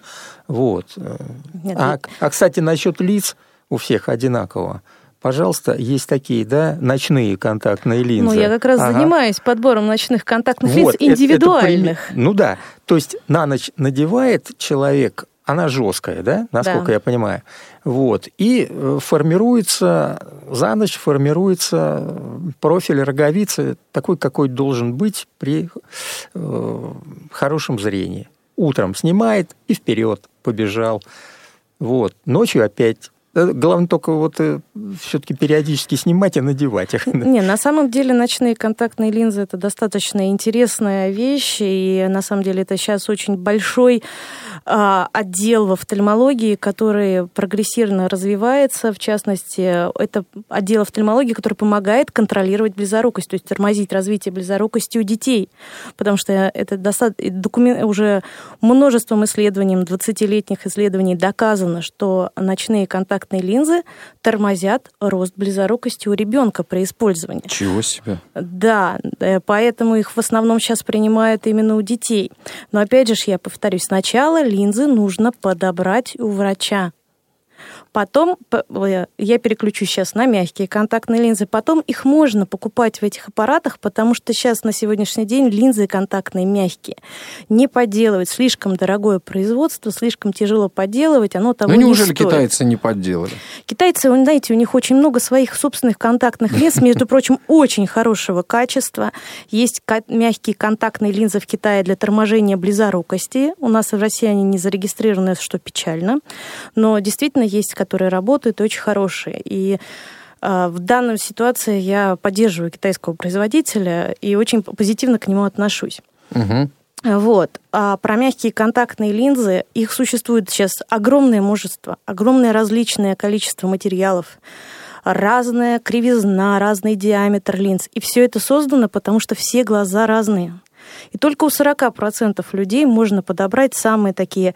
Вот. Нет, а, нет. а, кстати, насчет лиц у всех одинаково. Пожалуйста, есть такие, да, ночные контактные линзы. Ну, я как раз ага. занимаюсь подбором ночных контактных вот, линз индивидуальных. Это, это, ну да, то есть на ночь надевает человек, она жесткая, да, насколько да. я понимаю. Вот. И э, формируется, за ночь формируется профиль роговицы такой, какой должен быть при э, хорошем зрении. Утром снимает и вперед побежал. Вот. Ночью опять Главное только вот э, все-таки периодически снимать и надевать их. Не, на самом деле ночные контактные линзы это достаточно интересная вещь, и на самом деле это сейчас очень большой а, отдел в офтальмологии, который прогрессивно развивается. В частности, это отдел офтальмологии, который помогает контролировать близорукость, то есть тормозить развитие близорукости у детей, потому что это достаточно документ уже множеством исследований, 20-летних исследований доказано, что ночные контактные контактные линзы тормозят рост близорукости у ребенка при использовании. Чего себе? Да, э, поэтому их в основном сейчас принимают именно у детей. Но опять же, я повторюсь, сначала линзы нужно подобрать у врача. Потом я переключу сейчас на мягкие контактные линзы. Потом их можно покупать в этих аппаратах, потому что сейчас на сегодняшний день линзы контактные мягкие. Не подделывать. Слишком дорогое производство, слишком тяжело подделывать, оно того ну, не неужели стоит. китайцы не подделали? Китайцы, вы знаете, у них очень много своих собственных контактных линз, между прочим, очень хорошего качества. Есть мягкие контактные линзы в Китае для торможения близорукости. У нас в России они не зарегистрированы, что печально. Но действительно есть которые работают, очень хорошие. И а, в данной ситуации я поддерживаю китайского производителя и очень позитивно к нему отношусь. Угу. Вот. А про мягкие контактные линзы, их существует сейчас огромное множество, огромное различное количество материалов, разная кривизна, разный диаметр линз. И все это создано, потому что все глаза разные. И только у 40% людей можно подобрать самые такие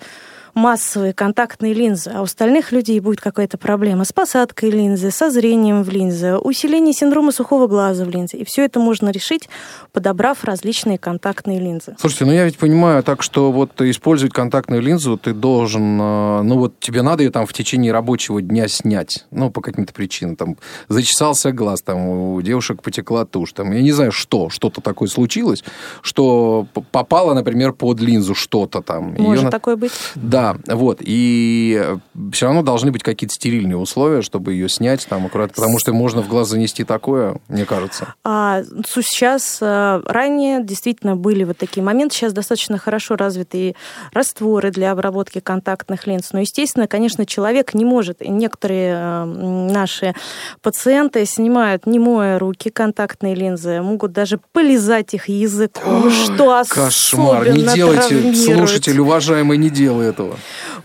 массовые контактные линзы, а у остальных людей будет какая-то проблема с посадкой линзы, со зрением в линзы, усиление синдрома сухого глаза в линзе. И все это можно решить, подобрав различные контактные линзы. Слушайте, ну я ведь понимаю так, что вот использовать контактную линзу ты должен, э, ну вот тебе надо ее там в течение рабочего дня снять, ну по каким-то причинам, там зачесался глаз, там у девушек потекла тушь, там я не знаю что, что-то такое случилось, что попало, например, под линзу что-то там. Может ее... такое быть? Да, да, вот. И э, все равно должны быть какие-то стерильные условия, чтобы ее снять там аккуратно, потому что можно в глаз занести такое, мне кажется. А сейчас, э, ранее действительно были вот такие моменты. Сейчас достаточно хорошо развиты растворы для обработки контактных линз. Но, естественно, конечно, человек не может. И некоторые э, наши пациенты снимают, не моя руки, контактные линзы, могут даже полизать их языком, что особенно Кошмар, не делайте, слушатель, уважаемый, не делай этого.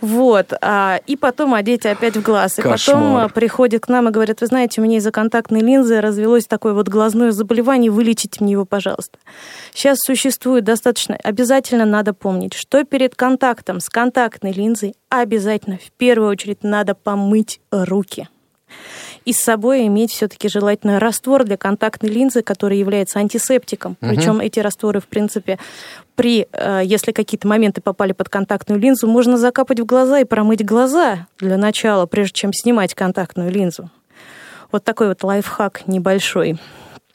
Вот. А, и потом одеть опять в глаз. И Кошмар. потом а, приходит к нам и говорит, вы знаете, у меня из-за контактной линзы развелось такое вот глазное заболевание, вылечите мне его, пожалуйста. Сейчас существует достаточно... Обязательно надо помнить, что перед контактом с контактной линзой обязательно в первую очередь надо помыть руки и с собой иметь все-таки желательно раствор для контактной линзы, который является антисептиком. Угу. Причем эти растворы, в принципе, при, э, если какие-то моменты попали под контактную линзу, можно закапать в глаза и промыть глаза для начала, прежде чем снимать контактную линзу. Вот такой вот лайфхак небольшой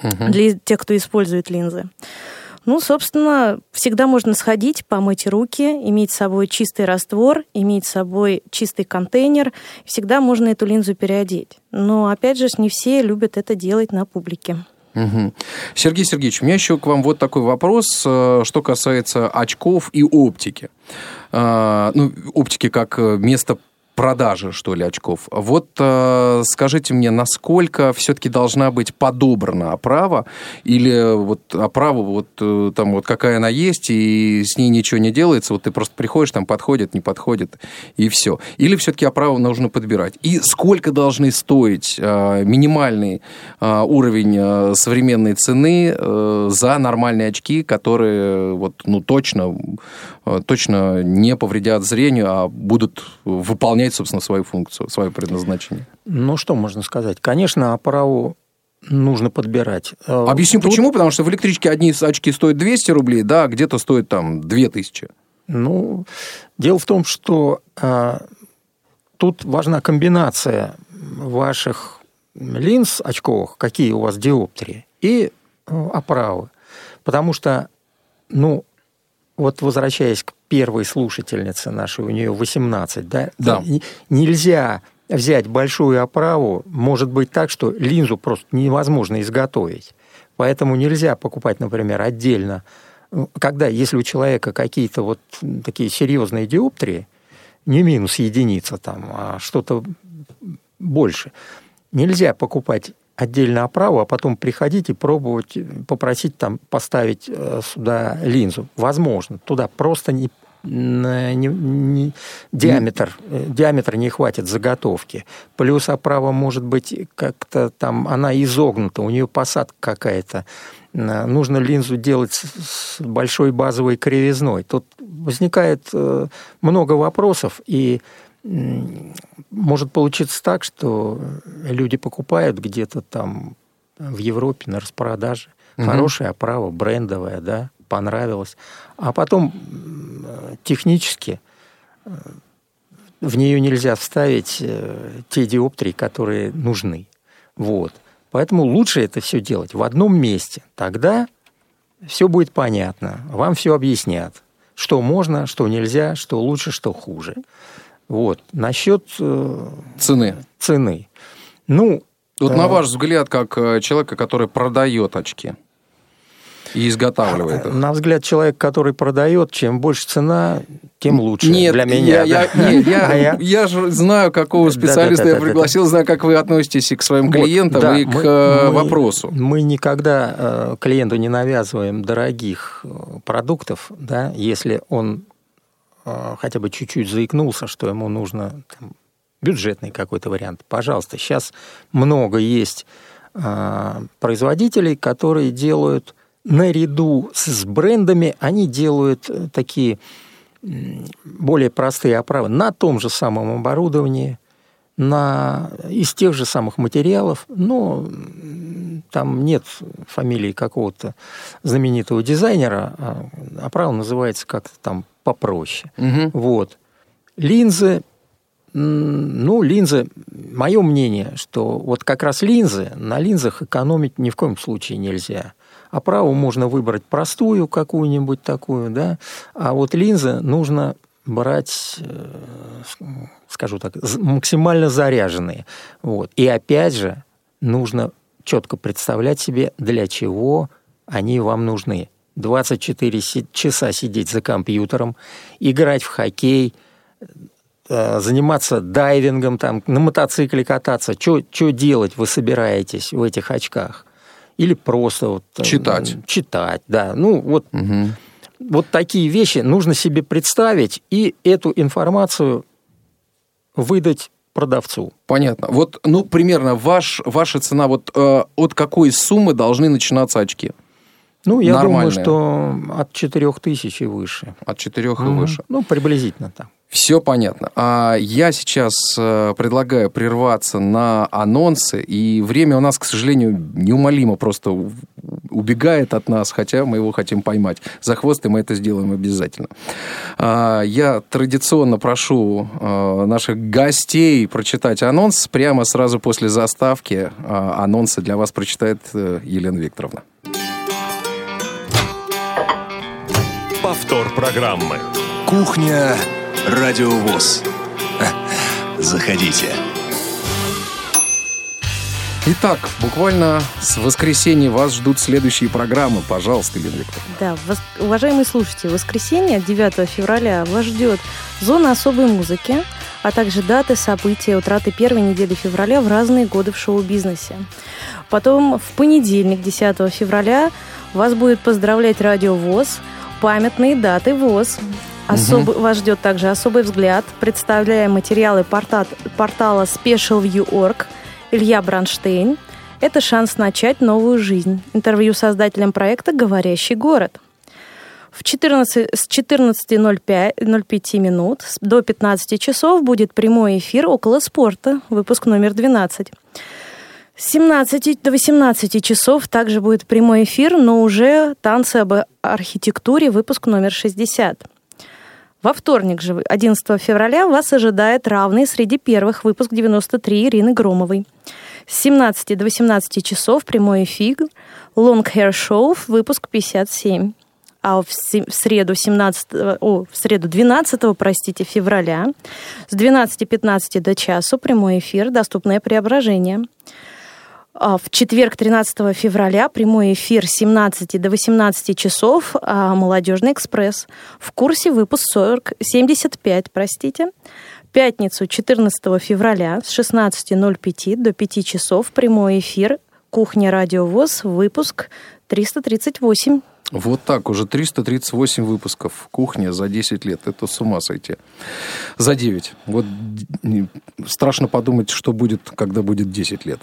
угу. для тех, кто использует линзы. Ну, собственно, всегда можно сходить, помыть руки, иметь с собой чистый раствор, иметь с собой чистый контейнер. Всегда можно эту линзу переодеть. Но, опять же, не все любят это делать на публике. Угу. Сергей Сергеевич, у меня еще к вам вот такой вопрос, э, что касается очков и оптики. Э, ну, оптики как место продажи, что ли, очков. Вот э, скажите мне, насколько все-таки должна быть подобрана оправа, или вот оправа вот э, там вот какая она есть, и с ней ничего не делается, вот ты просто приходишь, там подходит, не подходит, и все. Или все-таки оправу нужно подбирать. И сколько должны стоить э, минимальный э, уровень э, современной цены э, за нормальные очки, которые вот, ну, точно, э, точно не повредят зрению, а будут выполнять выполнять, собственно, свою функцию, свое предназначение. Ну, что можно сказать? Конечно, оправу нужно подбирать. Э, Объясню Тут... почему. Потому что в электричке одни очки стоят 200 рублей, да, а где-то стоят там 2000. Ну, дело в том, что а, тут важна комбинация ваших линз очковых, какие у вас диоптрии, и э, оправы. Потому что, ну, вот возвращаясь к первой слушательнице нашей, у нее 18, да? Да. Нельзя взять большую оправу, может быть так, что линзу просто невозможно изготовить. Поэтому нельзя покупать, например, отдельно. Когда, если у человека какие-то вот такие серьезные диоптрии, не минус единица там, а что-то больше, нельзя покупать отдельно оправу, а потом приходить и пробовать, попросить там поставить э, сюда линзу. Возможно, туда просто не, не, не, диаметр, э, диаметр не хватит заготовки. Плюс оправа может быть как-то там, она изогнута, у нее посадка какая-то. Нужно линзу делать с большой базовой кривизной. Тут возникает э, много вопросов, и может получиться так, что люди покупают где-то там в Европе на распродаже. Угу. Хорошая оправа, брендовая, да, понравилась. А потом технически в нее нельзя вставить э, те диоптрии, которые нужны. Вот. Поэтому лучше это все делать в одном месте. Тогда все будет понятно, вам все объяснят, что можно, что нельзя, что лучше, что хуже. Вот. Насчет э, цены. Цены. Ну, вот э, на ваш взгляд, как э, человека, который продает очки, и изготавливает их. На взгляд человека, который продает, чем больше цена, тем лучше нет, для меня. Я, да? я, нет, я, а я... я же знаю, какого специалиста да, да, да, я пригласил, знаю, как вы относитесь и к своим клиентам, вот, да, и к мы, э, вопросу. Мы никогда э, клиенту не навязываем дорогих э, продуктов, да, если он э, хотя бы чуть-чуть заикнулся, что ему нужно там, бюджетный какой-то вариант. Пожалуйста, сейчас много есть э, производителей, которые делают наряду с брендами они делают э, такие более простые оправы на том же самом оборудовании, на, из тех же самых материалов, но там нет фамилии какого-то знаменитого дизайнера, а оправа называется как-то там попроще. Угу. Вот. Линзы, ну, линзы, мое мнение, что вот как раз линзы, на линзах экономить ни в коем случае нельзя оправу а можно выбрать простую какую-нибудь такую, да, а вот линзы нужно брать, э, скажу так, максимально заряженные. Вот. И опять же, нужно четко представлять себе, для чего они вам нужны. 24 часа сидеть за компьютером, играть в хоккей, э, заниматься дайвингом, там, на мотоцикле кататься. Что делать вы собираетесь в этих очках? Или просто вот, читать. Читать, да. Ну, вот, угу. вот такие вещи нужно себе представить и эту информацию выдать продавцу. Понятно. Вот, ну, примерно ваш, ваша цена, вот э, от какой суммы должны начинаться очки? Ну, я Нормальные. думаю, что от 4 тысяч и выше. От 4 угу. и выше. Ну, приблизительно так. Все понятно. А я сейчас э, предлагаю прерваться на анонсы, и время у нас, к сожалению, неумолимо просто убегает от нас, хотя мы его хотим поймать за хвост, и мы это сделаем обязательно. А, я традиционно прошу э, наших гостей прочитать анонс прямо сразу после заставки. А, анонсы для вас прочитает э, Елена Викторовна. Повтор программы. Кухня Радиовоз. Заходите. Итак, буквально с воскресенья вас ждут следующие программы. Пожалуйста, Елена Викторовна. Да, вос... уважаемые слушатели, в воскресенье, 9 февраля, вас ждет зона особой музыки, а также даты, события, утраты первой недели февраля в разные годы в шоу-бизнесе. Потом в понедельник, 10 февраля, вас будет поздравлять Радио ВОЗ, памятные даты ВОЗ. Особый, угу. Вас ждет также особый взгляд. Представляем материалы порта, портала SpecialView.org Илья Бранштейн. Это шанс начать новую жизнь. Интервью создателям проекта «Говорящий город». В 14, с 14.05 минут до 15 часов будет прямой эфир «Около спорта», выпуск номер 12. С 17 до 18 часов также будет прямой эфир, но уже танцы об архитектуре, выпуск номер 60. Во вторник же, 11 февраля, вас ожидает равный среди первых выпуск 93 Ирины Громовой. С 17 до 18 часов прямой эфир Long Hair Show, выпуск 57. А в среду 17, о, в среду 12, простите, февраля с 12.15 до часу прямой эфир «Доступное преображение». А, в четверг, 13 февраля, прямой эфир с 17 до 18 часов а, «Молодежный экспресс». В курсе выпуск 40, 75, простите. Пятницу, 14 февраля с 16.05 до 5 часов прямой эфир «Кухня Радио ВОЗ», выпуск 338. Вот так, уже 338 выпусков «Кухня» за 10 лет. Это с ума сойти. За 9. Вот страшно подумать, что будет, когда будет 10 лет.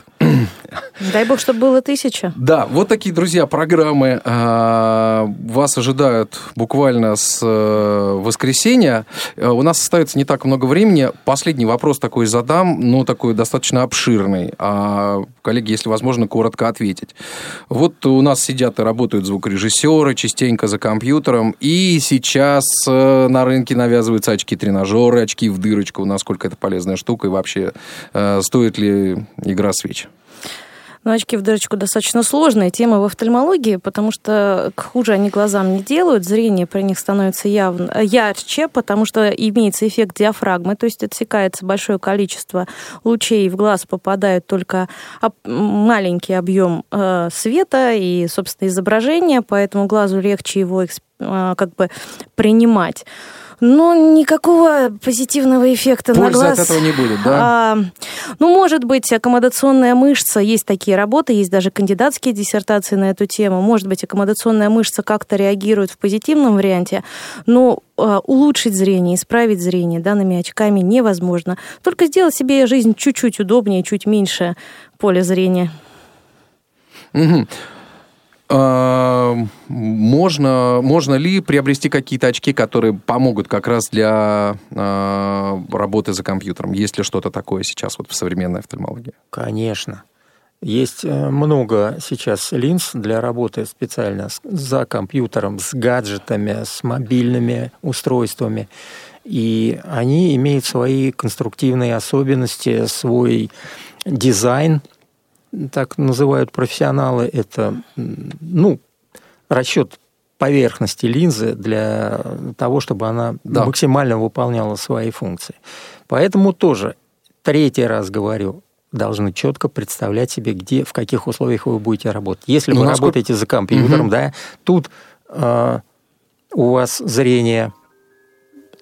Дай бог, чтобы было тысяча. Да, вот такие, друзья, программы а, вас ожидают буквально с э, воскресенья. Э, у нас остается не так много времени. Последний вопрос такой задам, но такой достаточно обширный. А, коллеги, если возможно, коротко ответить. Вот у нас сидят и работают звукорежиссеры, тренажеры, частенько за компьютером. И сейчас э, на рынке навязываются очки-тренажеры, очки в дырочку. Насколько это полезная штука и вообще э, стоит ли игра свеч? Но очки в дырочку достаточно сложная тема в офтальмологии, потому что хуже они глазам не делают, зрение при них становится явно ярче, потому что имеется эффект диафрагмы, то есть отсекается большое количество лучей в глаз, попадает только маленький объем э, света и, собственно, изображения, поэтому глазу легче его э, как бы принимать. Ну, никакого позитивного эффекта Пользы на глаз. от этого не будет, да? А, ну, может быть, аккомодационная мышца, есть такие работы, есть даже кандидатские диссертации на эту тему. Может быть, аккомодационная мышца как-то реагирует в позитивном варианте, но а, улучшить зрение, исправить зрение данными очками невозможно. Только сделать себе жизнь чуть-чуть удобнее, чуть меньше поля зрения. Угу. А, можно, можно ли приобрести какие-то очки, которые помогут как раз для э, работы за компьютером? Есть ли что-то такое сейчас вот в современной офтальмологии? Конечно. Есть э, много сейчас линз для работы специально за компьютером, с гаджетами, с мобильными устройствами. И они имеют свои конструктивные особенности, свой дизайн – так называют профессионалы, это ну, расчет поверхности линзы для того, чтобы она да. максимально выполняла свои функции. Поэтому тоже, третий раз говорю, должны четко представлять себе, где, в каких условиях вы будете работать. Если ну, вы насколько... работаете за компьютером, угу. да, тут э, у вас зрение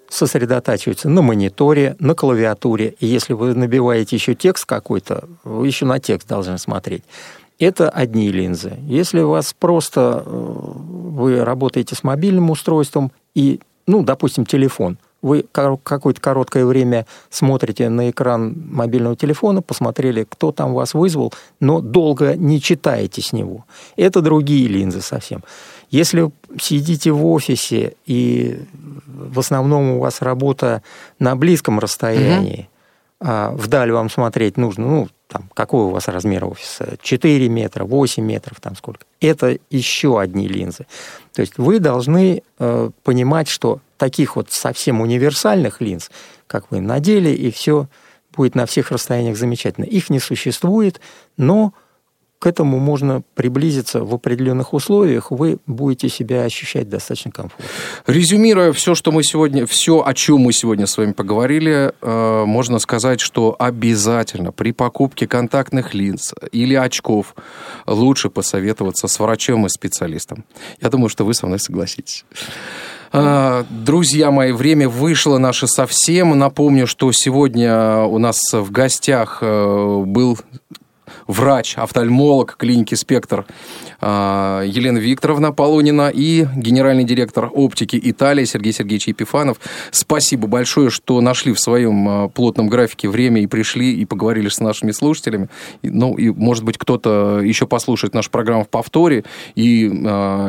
сосредотачивается на мониторе, на клавиатуре. И если вы набиваете еще текст какой-то, вы еще на текст должны смотреть. Это одни линзы. Если у вас просто э, вы работаете с мобильным устройством и, ну, допустим, телефон, вы какое-то короткое время смотрите на экран мобильного телефона, посмотрели, кто там вас вызвал, но долго не читаете с него. Это другие линзы совсем. Если сидите в офисе и в основном у вас работа на близком расстоянии, угу. а вдаль вам смотреть нужно, ну, там, какой у вас размер офиса? 4 метра, 8 метров, там сколько? Это еще одни линзы. То есть вы должны э, понимать, что таких вот совсем универсальных линз, как вы надели, и все будет на всех расстояниях замечательно. Их не существует, но к этому можно приблизиться в определенных условиях, вы будете себя ощущать достаточно комфортно. Резюмируя все, что мы сегодня, все, о чем мы сегодня с вами поговорили, э, можно сказать, что обязательно при покупке контактных линз или очков лучше посоветоваться с врачом и специалистом. Я думаю, что вы со мной согласитесь. Э, друзья мои, время вышло наше совсем. Напомню, что сегодня у нас в гостях э, был врач, офтальмолог клиники «Спектр» а, Елена Викторовна Полунина и генеральный директор оптики Италии Сергей Сергеевич Епифанов. Спасибо большое, что нашли в своем а, плотном графике время и пришли и поговорили с нашими слушателями. Ну, и, может быть, кто-то еще послушает нашу программу в повторе и э,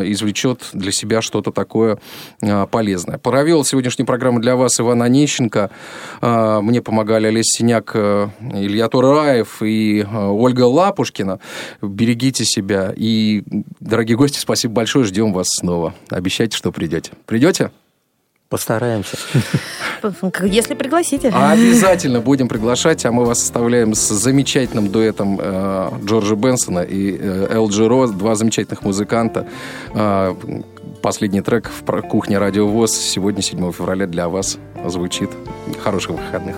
извлечет для себя что-то такое э, полезное. Провел сегодняшнюю программу для вас Иван Онищенко. Э, мне помогали Олесь Синяк, Илья Тураев и Ольга Лапушкина. Берегите себя и дорогие гости, спасибо большое. Ждем вас снова. Обещайте, что придете. Придете? Постараемся. Если пригласите. Обязательно будем приглашать, а мы вас оставляем с замечательным дуэтом э, Джорджа Бенсона и э, Элджи Ро, два замечательных музыканта. Э, последний трек в кухне Радио ВОЗ сегодня, 7 февраля, для вас звучит. Хороших выходных.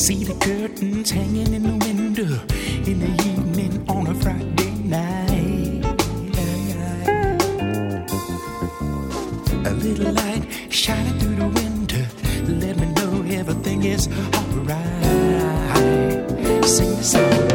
See the curtains hanging in the window in the evening on a Friday night. A little light shining through the window, let me know everything is alright. Sing the song.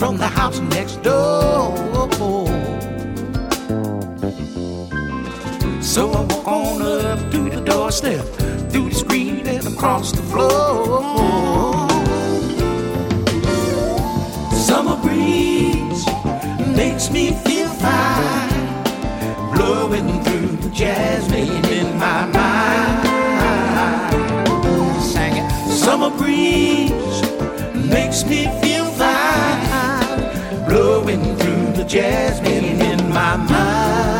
from the house next door. So I walk on up to the doorstep, through the screen and across the floor. Summer breeze makes me feel fine, blowing through the jasmine in my mind. Summer breeze makes me feel fine through the jasmine in my mind.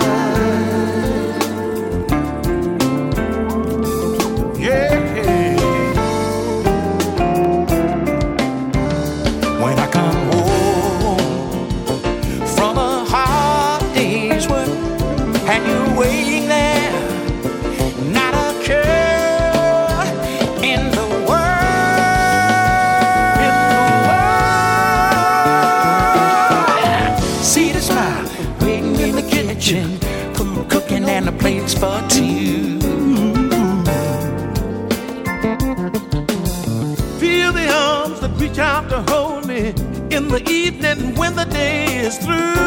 when the day is through.